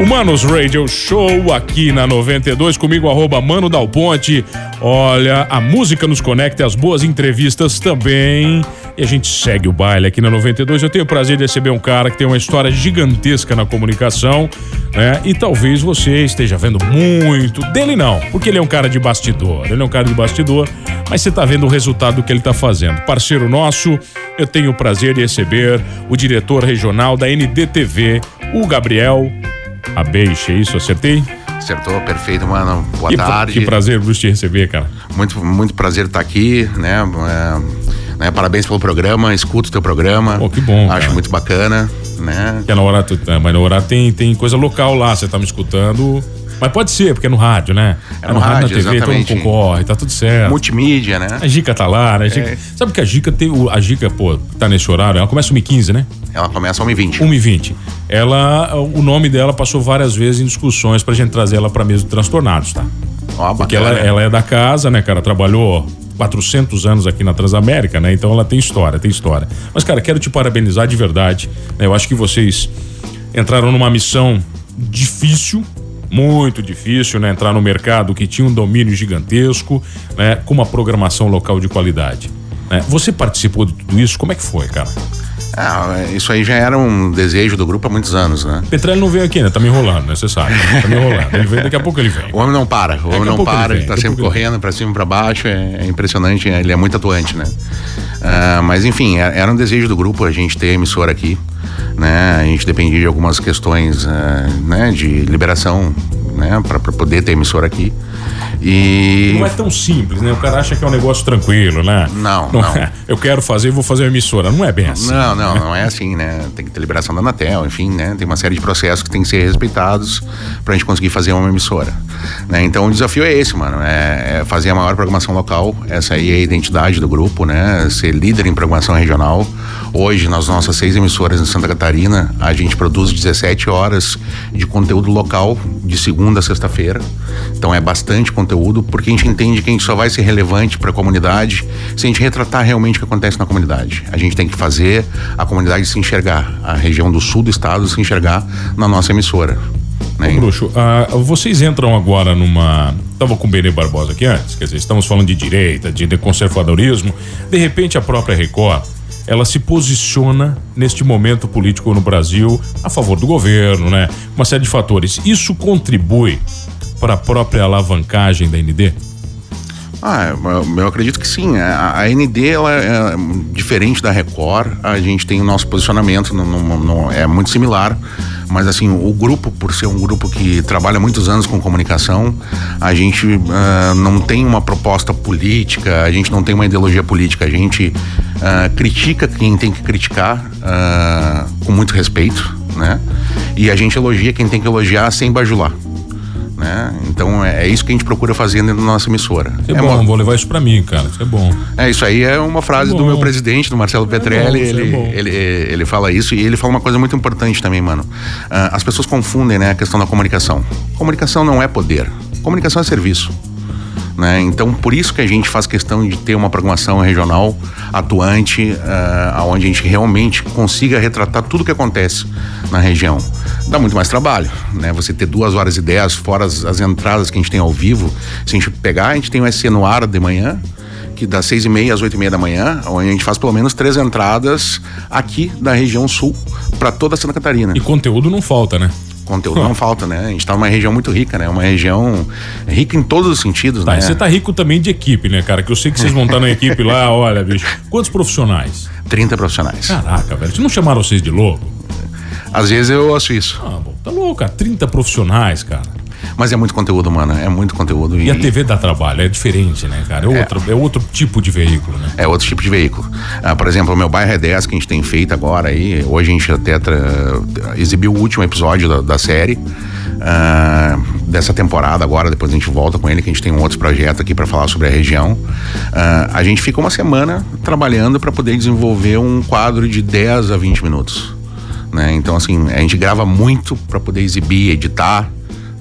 Humanos Radio Show aqui na 92, comigo, arroba Mano Dal Ponte. Olha, a música nos conecta, as boas entrevistas também. E a gente segue o baile aqui na 92. Eu tenho o prazer de receber um cara que tem uma história gigantesca na comunicação, né? E talvez você esteja vendo muito dele, não, porque ele é um cara de bastidor. Ele é um cara de bastidor, mas você está vendo o resultado do que ele está fazendo. Parceiro nosso, eu tenho o prazer de receber o diretor regional da NDTV, o Gabriel Abeixe, é isso? Acertei? Acertou, perfeito, mano. Boa que, tarde. Que prazer Bruce, te receber, cara. Muito, muito prazer estar aqui, né? É, né? Parabéns pelo programa, escuto o teu programa. Oh, que bom. Acho cara. muito bacana, né? Que na hora, mas na hora tem, tem coisa local lá, você tá me escutando. Mas pode ser, porque é no rádio, né? É no, é no rádio, rádio, na TV, exatamente. todo mundo concorre, tá tudo certo. Multimídia, né? A Gica tá lá, né? A Gica, é. Sabe que a Gica tem. A Gica, pô, tá nesse horário, ela começa 1h15, né? Ela começa 1h20. 1h20. Ela, o nome dela passou várias vezes em discussões pra gente trazer ela pra mesa de transtornados, tá? Ó, porque ela, ela é da casa, né, cara? Trabalhou 400 anos aqui na Transamérica, né? Então ela tem história, tem história. Mas, cara, quero te parabenizar de verdade. Né? Eu acho que vocês entraram numa missão difícil, muito difícil, né? Entrar no mercado que tinha um domínio gigantesco, né? Com uma programação local de qualidade. Né? Você participou de tudo isso? Como é que foi, cara? Ah, isso aí já era um desejo do grupo há muitos anos, né? Petrelli não veio aqui, né? Tá me enrolando, né? Você sabe. Tá me enrolando. Ele vem, daqui a pouco ele vem. O homem não para, o homem não para, ele, ele tá sempre correndo para cima e pra baixo, é, é, impressionante, ele é muito atuante, né? Ah, mas enfim, era um desejo do grupo a gente ter a emissora aqui, né? A gente dependia de algumas questões, uh, né? De liberação, né? Para poder ter emissora aqui. E... Não é tão simples, né? O cara acha que é um negócio tranquilo, né? Não, não. não. É. Eu quero fazer, vou fazer uma emissora. Não é bem assim. Não, não, não é assim, né? Tem que ter liberação da Anatel, enfim, né? Tem uma série de processos que tem que ser respeitados pra gente conseguir fazer uma emissora. Né? Então o desafio é esse, mano. É, fazer a maior programação local. Essa aí é a identidade do grupo, né? Ser líder em programação regional. Hoje, nas nossas seis emissoras em Santa Catarina, a gente produz 17 horas de conteúdo local de segunda a sexta-feira. Então é bastante conteúdo, porque a gente entende que a gente só vai ser relevante para a comunidade se a gente retratar realmente o que acontece na comunidade. A gente tem que fazer a comunidade se enxergar, a região do sul do estado se enxergar na nossa emissora. Né? Ô, Bruxo, uh, vocês entram agora numa. Estava com o Benê Barbosa aqui antes, quer dizer, estamos falando de direita, de conservadorismo. De repente, a própria Record ela se posiciona neste momento político no Brasil a favor do governo, né? Uma série de fatores. Isso contribui para a própria alavancagem da ND? Ah, eu, acredito que sim. A, ND ela é diferente da Record. A gente tem o nosso posicionamento, no, no, no, é muito similar. Mas assim, o grupo, por ser um grupo que trabalha muitos anos com comunicação, a gente uh, não tem uma proposta política, a gente não tem uma ideologia política. A gente uh, critica quem tem que criticar uh, com muito respeito, né? E a gente elogia quem tem que elogiar sem bajular. Né? Então é, é, isso que a gente procura fazer dentro da nossa emissora. é, é bom, uma... vou levar isso para mim, cara. Isso é bom. É, isso aí é uma frase é do meu presidente, do Marcelo é Petrelli. É ele, ele, ele fala isso e ele fala uma coisa muito importante também, mano. Uh, as pessoas confundem né, a questão da comunicação. Comunicação não é poder, comunicação é serviço. Né? Então, por isso que a gente faz questão de ter uma programação regional atuante, uh, onde a gente realmente consiga retratar tudo o que acontece na região. Dá muito mais trabalho, né? Você ter duas horas e dez, fora as, as entradas que a gente tem ao vivo. Se a gente pegar, a gente tem o SC no ar de manhã, que das seis e meia às oito e meia da manhã, onde a gente faz pelo menos três entradas aqui da região sul para toda Santa Catarina. E conteúdo não falta, né? Conteúdo não falta, né? A gente tá numa região muito rica, né? Uma região rica em todos os sentidos, tá, né? Você tá rico também de equipe, né, cara? Que eu sei que vocês vão estar na equipe lá, olha, bicho. Quantos profissionais? 30 profissionais. Caraca, velho. Vocês não chamaram vocês de louco? Às vezes eu ouço isso. Ah, bom, tá louco, cara. 30 profissionais, cara. Mas é muito conteúdo, mano. É muito conteúdo. E, e a TV dá trabalho, é diferente, né, cara? É, é, outro, é outro tipo de veículo, né? É outro tipo de veículo. Ah, por exemplo, o meu bairro é 10 que a gente tem feito agora aí. Hoje a gente até tra... exibiu o último episódio da, da série. Uh, dessa temporada agora, depois a gente volta com ele, que a gente tem um outro projeto aqui para falar sobre a região. Uh, a gente fica uma semana trabalhando para poder desenvolver um quadro de 10 a 20 minutos. Né? Então, assim, a gente grava muito para poder exibir, editar.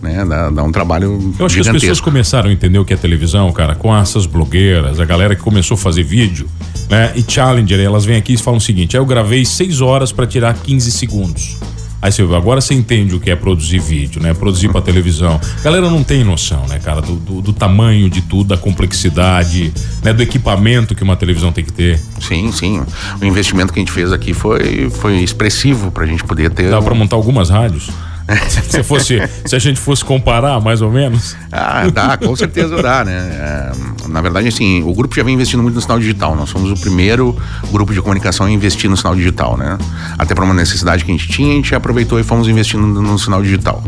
Né? Dá, dá um trabalho. Eu acho gigantesco. que as pessoas começaram a entender o que é televisão, cara, com essas blogueiras, a galera que começou a fazer vídeo, né? E Challenger, elas vêm aqui e falam o seguinte: eu gravei 6 horas para tirar 15 segundos. Aí você agora você entende o que é produzir vídeo, né? Produzir para televisão. A galera não tem noção, né, cara, do, do, do, tamanho de tudo, da complexidade, né, do equipamento que uma televisão tem que ter. Sim, sim. O investimento que a gente fez aqui foi, foi expressivo para a gente poder ter. Dá um... para montar algumas rádios? se, fosse, se a gente fosse comparar, mais ou menos. Ah, dá, com certeza dá, né? É, na verdade, assim, o grupo já vem investindo muito no sinal digital. Nós somos o primeiro grupo de comunicação a investir no sinal digital, né? Até para uma necessidade que a gente tinha, a gente aproveitou e fomos investindo no sinal digital.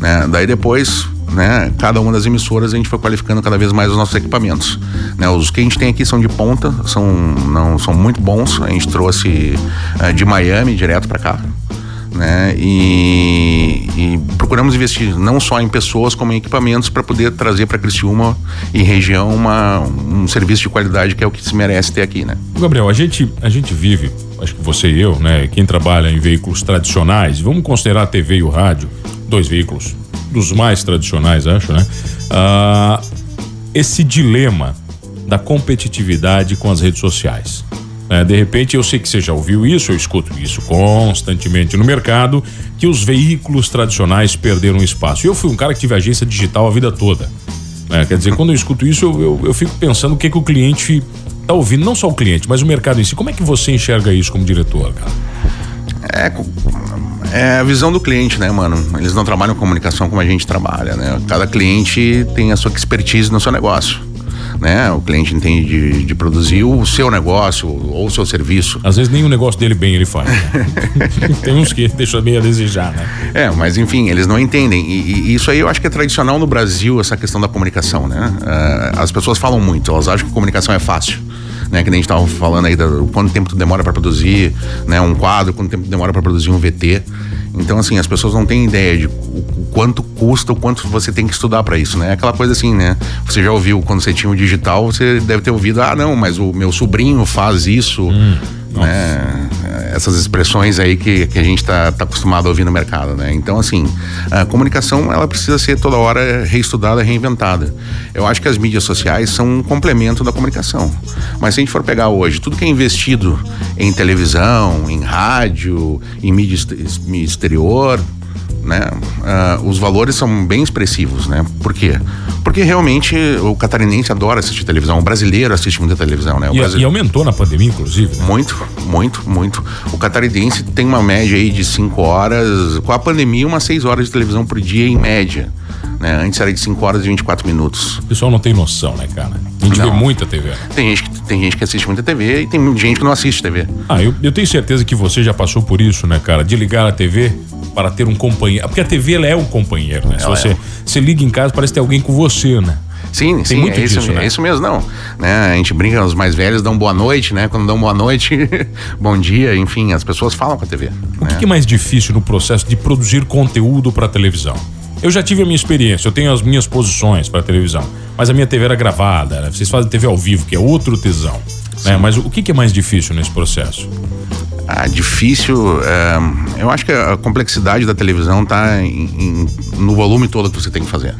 Né? Daí depois, né, cada uma das emissoras a gente foi qualificando cada vez mais os nossos equipamentos. Né, os que a gente tem aqui são de ponta, são, não, são muito bons. A gente trouxe uh, de Miami direto para cá né? E, e, procuramos investir não só em pessoas como em equipamentos para poder trazer para Criciúma e região uma, um serviço de qualidade que é o que se merece ter aqui, né? Gabriel, a gente a gente vive, acho que você e eu, né? Quem trabalha em veículos tradicionais, vamos considerar a TV e o rádio, dois veículos dos mais tradicionais, acho, né? Ah, esse dilema da competitividade com as redes sociais. É, de repente, eu sei que você já ouviu isso, eu escuto isso constantemente no mercado, que os veículos tradicionais perderam espaço. Eu fui um cara que tive agência digital a vida toda. É, quer dizer, quando eu escuto isso, eu, eu, eu fico pensando o que, que o cliente está ouvindo, não só o cliente, mas o mercado em si. Como é que você enxerga isso como diretor, cara? É, é a visão do cliente, né, mano? Eles não trabalham com comunicação como a gente trabalha, né? Cada cliente tem a sua expertise no seu negócio né? O cliente entende de, de produzir o seu negócio ou o seu serviço. Às vezes nem o negócio dele bem ele faz. Né? Tem uns que deixam bem a desejar, né? É, mas enfim, eles não entendem. E, e, isso aí eu acho que é tradicional no Brasil, essa questão da comunicação, né? Uh, as pessoas falam muito, elas acham que comunicação é fácil. Né, que nem a gente estava falando aí do quanto tempo demora para produzir né, um quadro, quanto tempo demora para produzir um VT. Então, assim, as pessoas não têm ideia de o quanto custa, o quanto você tem que estudar para isso, né? É aquela coisa assim, né? Você já ouviu quando você tinha o digital, você deve ter ouvido, ah, não, mas o meu sobrinho faz isso. Hum. Né? Essas expressões aí que, que a gente está tá acostumado a ouvir no mercado, né? Então, assim, a comunicação ela precisa ser toda hora reestudada, reinventada. Eu acho que as mídias sociais são um complemento da comunicação. Mas se a gente for pegar hoje, tudo que é investido em televisão, em rádio, em mídia exterior, né? Uh, os valores são bem expressivos, né? Por quê? Porque realmente o catarinense adora assistir televisão, o brasileiro assiste muita televisão, né? E, brasile... e, aumentou na pandemia, inclusive. Né? Muito, muito, muito. O catarinense tem uma média aí de 5 horas, com a pandemia, umas 6 horas de televisão por dia em média. Né? Antes era de 5 horas e 24 minutos. O pessoal não tem noção, né, cara? A gente não. vê muita TV. Tem gente, que, tem gente que assiste muita TV e tem gente que não assiste TV. Ah, eu, eu tenho certeza que você já passou por isso, né, cara? De ligar a TV para ter um companheiro. Porque a TV ela é um companheiro, né? Ela Se você, é. você liga em casa, parece ter alguém com você, né? Sim, Tem sim, muito é, disso, isso, né? é isso mesmo, não. Né? A gente brinca, os mais velhos dão boa noite, né? Quando dão boa noite, bom dia, enfim, as pessoas falam com a TV. O né? que é mais difícil no processo de produzir conteúdo para televisão? Eu já tive a minha experiência, eu tenho as minhas posições para televisão, mas a minha TV era gravada, né? vocês fazem TV ao vivo, que é outro tesão. Né? Mas o que é mais difícil nesse processo? Ah, difícil. É, eu acho que a complexidade da televisão está no volume todo que você tem que fazer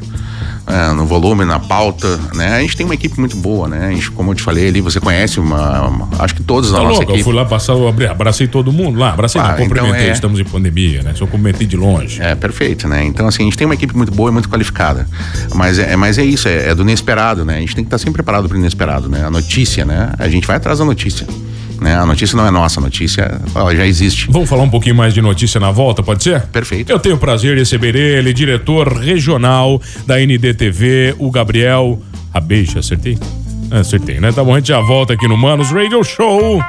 é, no volume, na pauta, né? A gente tem uma equipe muito boa, né? A gente, como eu te falei ali, você conhece uma, uma acho que todos tá na nossa louco, equipe. Eu fui lá passar, eu abracei todo mundo lá, abracei, ah, não, cumprimentei, então é... estamos em pandemia, né? Só cumprimentei de longe. É, perfeito, né? Então, assim, a gente tem uma equipe muito boa e muito qualificada, mas é, mas é isso, é, é do inesperado, né? A gente tem que estar sempre preparado para o inesperado, né? A notícia, né? A gente vai atrás da notícia. Né? A notícia não é nossa, a notícia ela já existe. Vamos falar um pouquinho mais de notícia na volta, pode ser? Perfeito. Eu tenho o prazer de receber ele, diretor regional da NDTV, o Gabriel Abeixa, acertei? É, acertei, né? Tá bom, a gente já volta aqui no Manos Radio Show.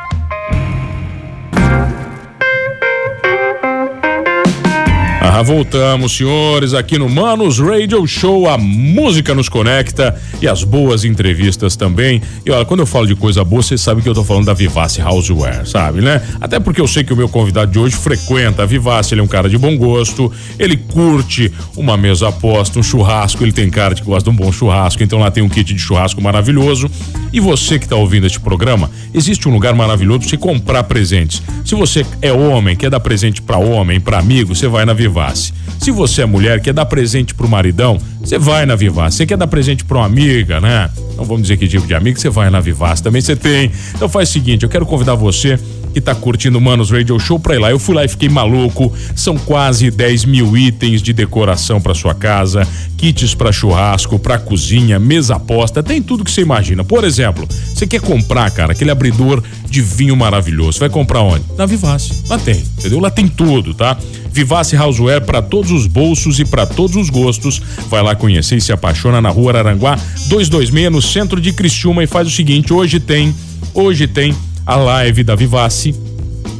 Ah, voltamos, senhores, aqui no Manos Radio Show. A música nos conecta e as boas entrevistas também. E olha, quando eu falo de coisa boa, você sabe que eu tô falando da Vivace Houseware, sabe, né? Até porque eu sei que o meu convidado de hoje frequenta a Vivace, ele é um cara de bom gosto, ele curte uma mesa aposta, um churrasco, ele tem cara de que gosta de um bom churrasco, então lá tem um kit de churrasco maravilhoso. E você que tá ouvindo este programa, existe um lugar maravilhoso pra você comprar presentes. Se você é homem, quer dar presente para homem, para amigo, você vai na Vivace. Se você é mulher, quer dar presente pro maridão, você vai na Vivace. Você quer dar presente pra uma amiga, né? Não vamos dizer que tipo de amigo, você vai na Vivace. Também você tem. Então faz o seguinte, eu quero convidar você que tá curtindo o Manos Radio Show pra ir lá. Eu fui lá e fiquei maluco. São quase 10 mil itens de decoração para sua casa, kits para churrasco, para cozinha, mesa posta, tem tudo que você imagina. Por exemplo, você quer comprar, cara, aquele abridor de vinho maravilhoso. Vai comprar onde? Na Vivace. Lá tem, entendeu? Lá tem tudo, tá? Vivace Houseware para todos os bolsos e para todos os gostos. Vai lá conhecer e se apaixona na Rua Aranguá 226 no centro de Criciúma e faz o seguinte, hoje tem, hoje tem a live da Vivace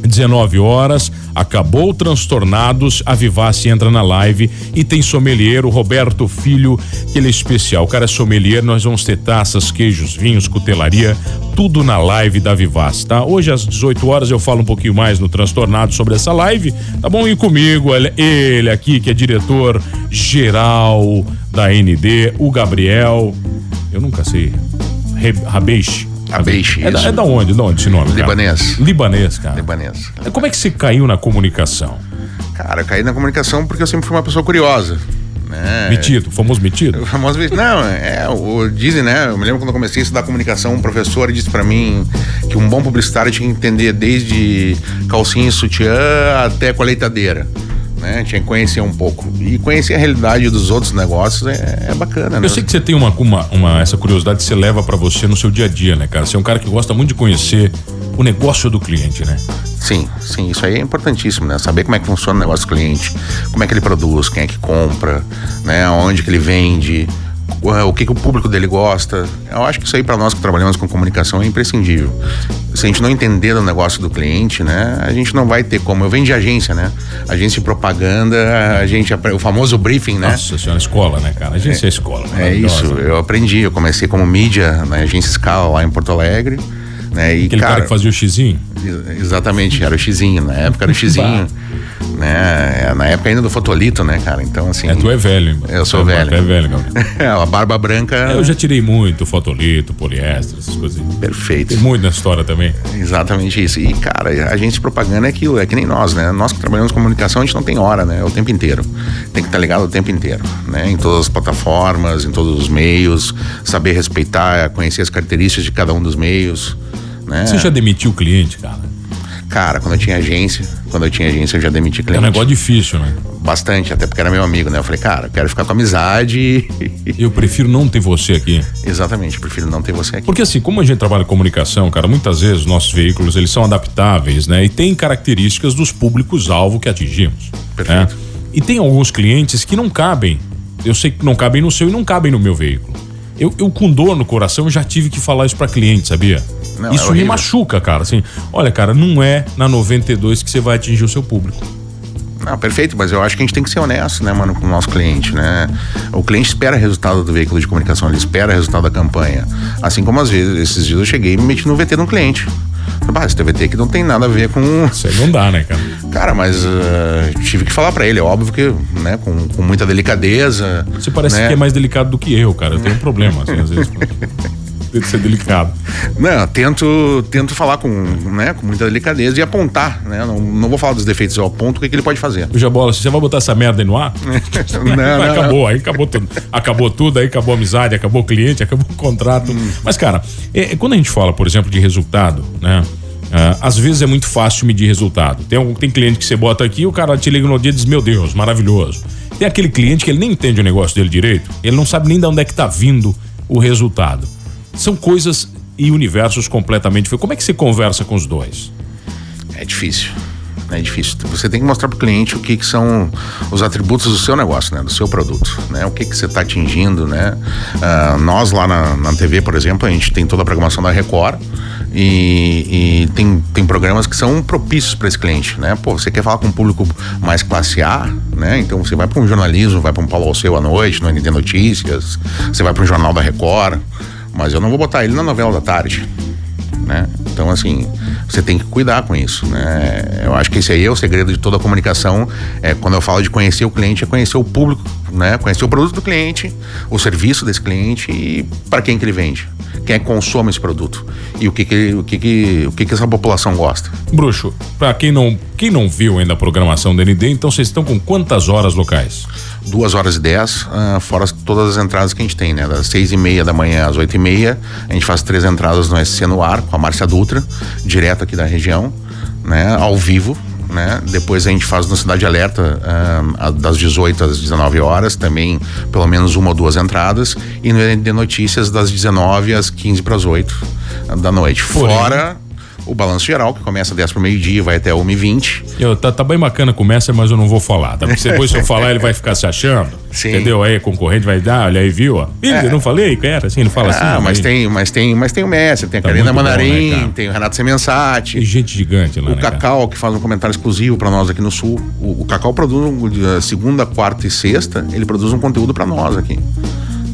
19 horas, acabou transtornados, a Vivace entra na live e tem sommelier, o Roberto Filho, que ele é especial. O cara é sommelier, nós vamos ter taças, queijos, vinhos, cutelaria, tudo na live da Vivace, tá? Hoje às 18 horas eu falo um pouquinho mais no Transtornado sobre essa live, tá bom? E comigo, ele, aqui, que é diretor geral da ND, o Gabriel, eu nunca sei, Rabeixe. Abeixe, é, da, é da onde? De onde esse nome? cara? Libanês. Libanês, cara. Libanês. Como é que você caiu na comunicação? Cara, eu caí na comunicação porque eu sempre fui uma pessoa curiosa. Né? Metido, famoso metido? O famoso metido. Não, é, o, dizem, né? Eu me lembro quando eu comecei a estudar comunicação, um professor disse pra mim que um bom publicitário tinha que entender desde calcinha e sutiã até colheitadeira. Né? Tinha que conhecer um pouco. E conhecer a realidade dos outros negócios é, é bacana, né? Eu sei que você tem uma, uma, uma essa curiosidade que você leva para você no seu dia a dia, né, cara? Você é um cara que gosta muito de conhecer o negócio do cliente, né? Sim, sim, isso aí é importantíssimo, né? Saber como é que funciona o negócio do cliente, como é que ele produz, quem é que compra, né? Onde que ele vende, o que, que o público dele gosta. Eu acho que isso aí para nós que trabalhamos com comunicação é imprescindível. Se a gente não entender o negócio do cliente, né, a gente não vai ter como. Eu venho de agência, né? Agência de propaganda, a gente o famoso briefing, né? Nossa senhora, escola, né, cara? Agência é, é escola. É isso. Eu aprendi. Eu comecei como mídia na agência Scala lá em Porto Alegre. Né? E, Aquele cara, cara que fazia o xizinho? Exatamente, era o xizinho. Na época era o xizinho. né? Na época ainda do fotolito, né, cara? Então, assim. É, tu é velho. Eu sou é, velho. Tu é velho, Gabriel. é, a barba branca. Eu já tirei muito fotolito, poliéster, essas coisas. Perfeito. Tem muito na história também. Exatamente isso. E, cara, a gente propaganda é aquilo, é que nem nós, né? Nós que trabalhamos com comunicação, a gente não tem hora, né? É o tempo inteiro. Tem que estar ligado o tempo inteiro, né? Em todas as plataformas, em todos os meios, saber respeitar, conhecer as características de cada um dos meios. Né? Você já demitiu o cliente, cara? Cara, quando eu tinha agência, quando eu tinha agência, eu já demiti cliente. É um negócio difícil, né? Bastante, até porque era meu amigo, né? Eu falei, cara, eu quero ficar com amizade. Eu prefiro não ter você aqui. Exatamente, prefiro não ter você aqui. Porque assim, como a gente trabalha em comunicação, cara, muitas vezes nossos veículos, eles são adaptáveis, né? E tem características dos públicos-alvo que atingimos. Perfeito. Né? E tem alguns clientes que não cabem. Eu sei que não cabem no seu e não cabem no meu veículo. Eu, eu com dor no coração já tive que falar isso para cliente, sabia? Não, isso é me machuca, cara. Assim, olha, cara, não é na 92 que você vai atingir o seu público. Não, perfeito, mas eu acho que a gente tem que ser honesto, né, mano, com o nosso cliente, né? O cliente espera resultado do veículo de comunicação, ele espera resultado da campanha. Assim como às vezes, esses dias eu cheguei e me meti no VT de um cliente. Ah, esse TVT aqui não tem nada a ver com. Isso aí não dá, né, cara? Cara, mas uh, tive que falar para ele, é óbvio que, né, com, com muita delicadeza. Você parece né? que é mais delicado do que eu, cara. Eu tenho um problema, assim, às vezes. de ser delicado. Não, tento, tento falar com, né, com muita delicadeza e apontar, né? Não, não vou falar dos defeitos, eu aponto o que, que ele pode fazer. Já bola, você vai botar essa merda aí no ar? não, não, acabou, não. aí acabou tudo. Acabou tudo, aí acabou a amizade, acabou o cliente, acabou o contrato. Hum. Mas, cara, é, é, quando a gente fala, por exemplo, de resultado, né? Uh, às vezes é muito fácil medir resultado. Tem, algum, tem cliente que você bota aqui o cara te liga no dia e diz: Meu Deus, maravilhoso. Tem aquele cliente que ele nem entende o negócio dele direito, ele não sabe nem de onde é que tá vindo o resultado. São coisas e universos completamente diferentes. Como é que você conversa com os dois? É difícil. É difícil. Você tem que mostrar para o cliente o que, que, são os atributos do seu negócio, né? Do seu produto, né? O que, que você está atingindo, né? Uh, nós lá na, na TV, por exemplo, a gente tem toda a programação da Record E, e, tem, tem programas que são propícios para esse cliente, né? Pô, você quer falar com um público mais classe A, né? Então você vai para um jornalismo, vai para um Paulo Alceu à noite, no ND Notícias, você vai para um jornal da Record, mas eu não vou botar ele na novela da tarde, né? Então, assim, você tem que cuidar com isso, né? Eu acho que esse aí é o segredo de toda a comunicação. É, quando eu falo de conhecer o cliente, é conhecer o público, né? Conhecer o produto do cliente, o serviço desse cliente e para quem que ele vende. Quem é que consome esse produto e o que que, o que, que, o que, que essa população gosta. Bruxo, para quem não, quem não viu ainda a programação da ND, então vocês estão com quantas horas locais? Duas horas e dez, uh, fora todas as entradas que a gente tem, né? Das seis e meia da manhã às oito e meia, a gente faz três entradas no SC no ar, com a Márcia Dutra, direto aqui da região, né? Ao vivo, né? Depois a gente faz no Cidade Alerta uh, das 18 às 19 horas, também pelo menos uma ou duas entradas, e no de notícias das 19 às 15 para as 8 da noite. Fora o balanço geral, que começa 10 para o meio-dia vai até 1h20. Eu, tá, tá bem bacana com o Messer, mas eu não vou falar. Tá? Porque depois se eu falar, ele vai ficar se achando. Sim. Entendeu? Aí concorrente vai dar, olha aí, viu? Ó. Ih, é. eu não falei, cara, assim, não fala ah, assim. Ah, mas tem, mas tem, mas tem o Messer, tem a tá Karina Manarim, bom, né, tem o Renato Semensati. Tem gente gigante lá, O né, Cacau, cara? que faz um comentário exclusivo para nós aqui no Sul. O, o Cacau produz segunda, quarta e sexta, ele produz um conteúdo para nós aqui.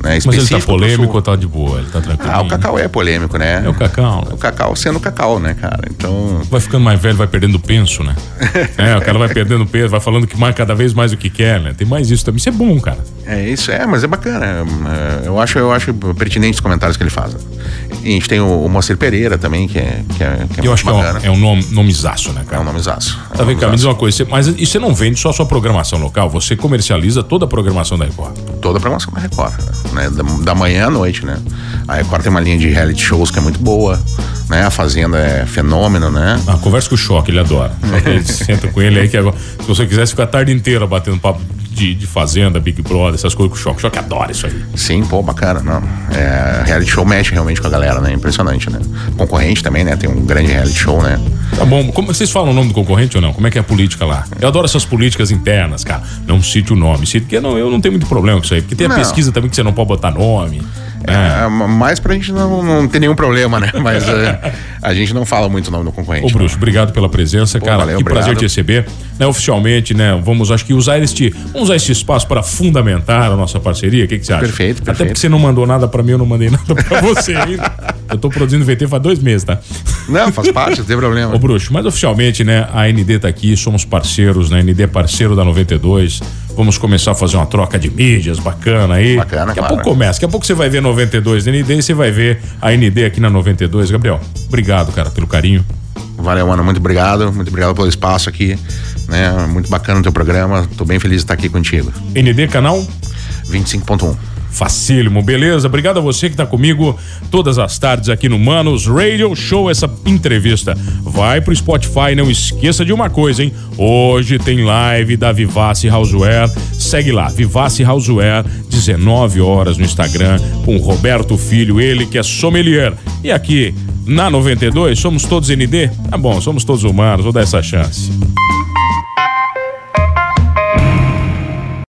Né, Mas ele tá polêmico ou tá de boa? Ele tá tranquilo? Ah, o Cacau é polêmico, né? É o Cacau. O Cacau sendo Cacau, né, cara? Então. Vai ficando mais velho, vai perdendo penso, né? é, o cara vai perdendo peso, vai falando que mais cada vez mais o que quer, né? Tem mais isso também. Isso é bom, cara. É, isso é, mas é bacana. É, eu acho, eu acho pertinente os comentários que ele faz. E a gente tem o, o Moacir Pereira também, que é, que é, que é Eu acho bacana. que é um, é um nome, nomezaço, né, cara? É um nomezaço. É tá vendo, cara? Me diz uma coisa, você, mas e você não vende só a sua programação local, você comercializa toda a programação da Record? Toda a programação da Record, né? Da, da manhã à noite, né? A Record tem uma linha de reality shows que é muito boa, né? A Fazenda é fenômeno, né? Ah, conversa com o Choque, ele adora. senta com ele aí que agora, se você quisesse ficar a tarde inteira batendo papo de, de Fazenda, Big Brother, essas coisas com o Choque. O Choque adora isso aí. Sim, pô, bacana, não. É, reality show mexe realmente com a galera, né? Impressionante, né? Concorrente também, né? Tem um grande reality show, né? Tá bom. Como vocês falam o nome do concorrente ou não? Como é que é a política lá? Eu adoro essas políticas internas, cara. Não cite o nome. Cite, porque não, eu não tenho muito problema com isso aí. Porque tem a pesquisa também que você não pode botar nome. É, é. mais pra gente não, não ter nenhum problema, né? Mas é, a gente não fala muito o nome do concorrente. Ô, Bruxo, obrigado pela presença, Pô, cara. Valeu, que obrigado. prazer te receber. Né, oficialmente, né? Vamos, acho que usar este, vamos usar esse espaço para fundamentar a nossa parceria. O que, que você acha? Perfeito, perfeito. Até porque você não mandou nada para mim, eu não mandei nada para você ainda. eu tô produzindo VT faz dois meses, tá? Não, faz parte, não tem problema. Ô, Bruxo, mas oficialmente, né? A ND tá aqui, somos parceiros, né? ND é parceiro da 92. Vamos começar a fazer uma troca de mídias bacana aí. Bacana, Daqui a claro. pouco começa. Daqui a pouco você vai ver 92 da ND e você vai ver a ND aqui na 92. Gabriel, obrigado, cara, pelo carinho. Valeu, mano. Muito obrigado. Muito obrigado pelo espaço aqui. Né? Muito bacana o teu programa. Tô bem feliz de estar aqui contigo. ND canal? 25.1. Facílimo, beleza? Obrigado a você que está comigo todas as tardes aqui no Manos Radio Show, essa entrevista. Vai pro Spotify, não esqueça de uma coisa, hein? Hoje tem live da Vivace Houseware. Segue lá, Vivace Houseware, 19 horas no Instagram, com Roberto Filho, ele que é sommelier. E aqui na 92, somos todos ND? Tá bom, somos todos humanos, vou dar essa chance.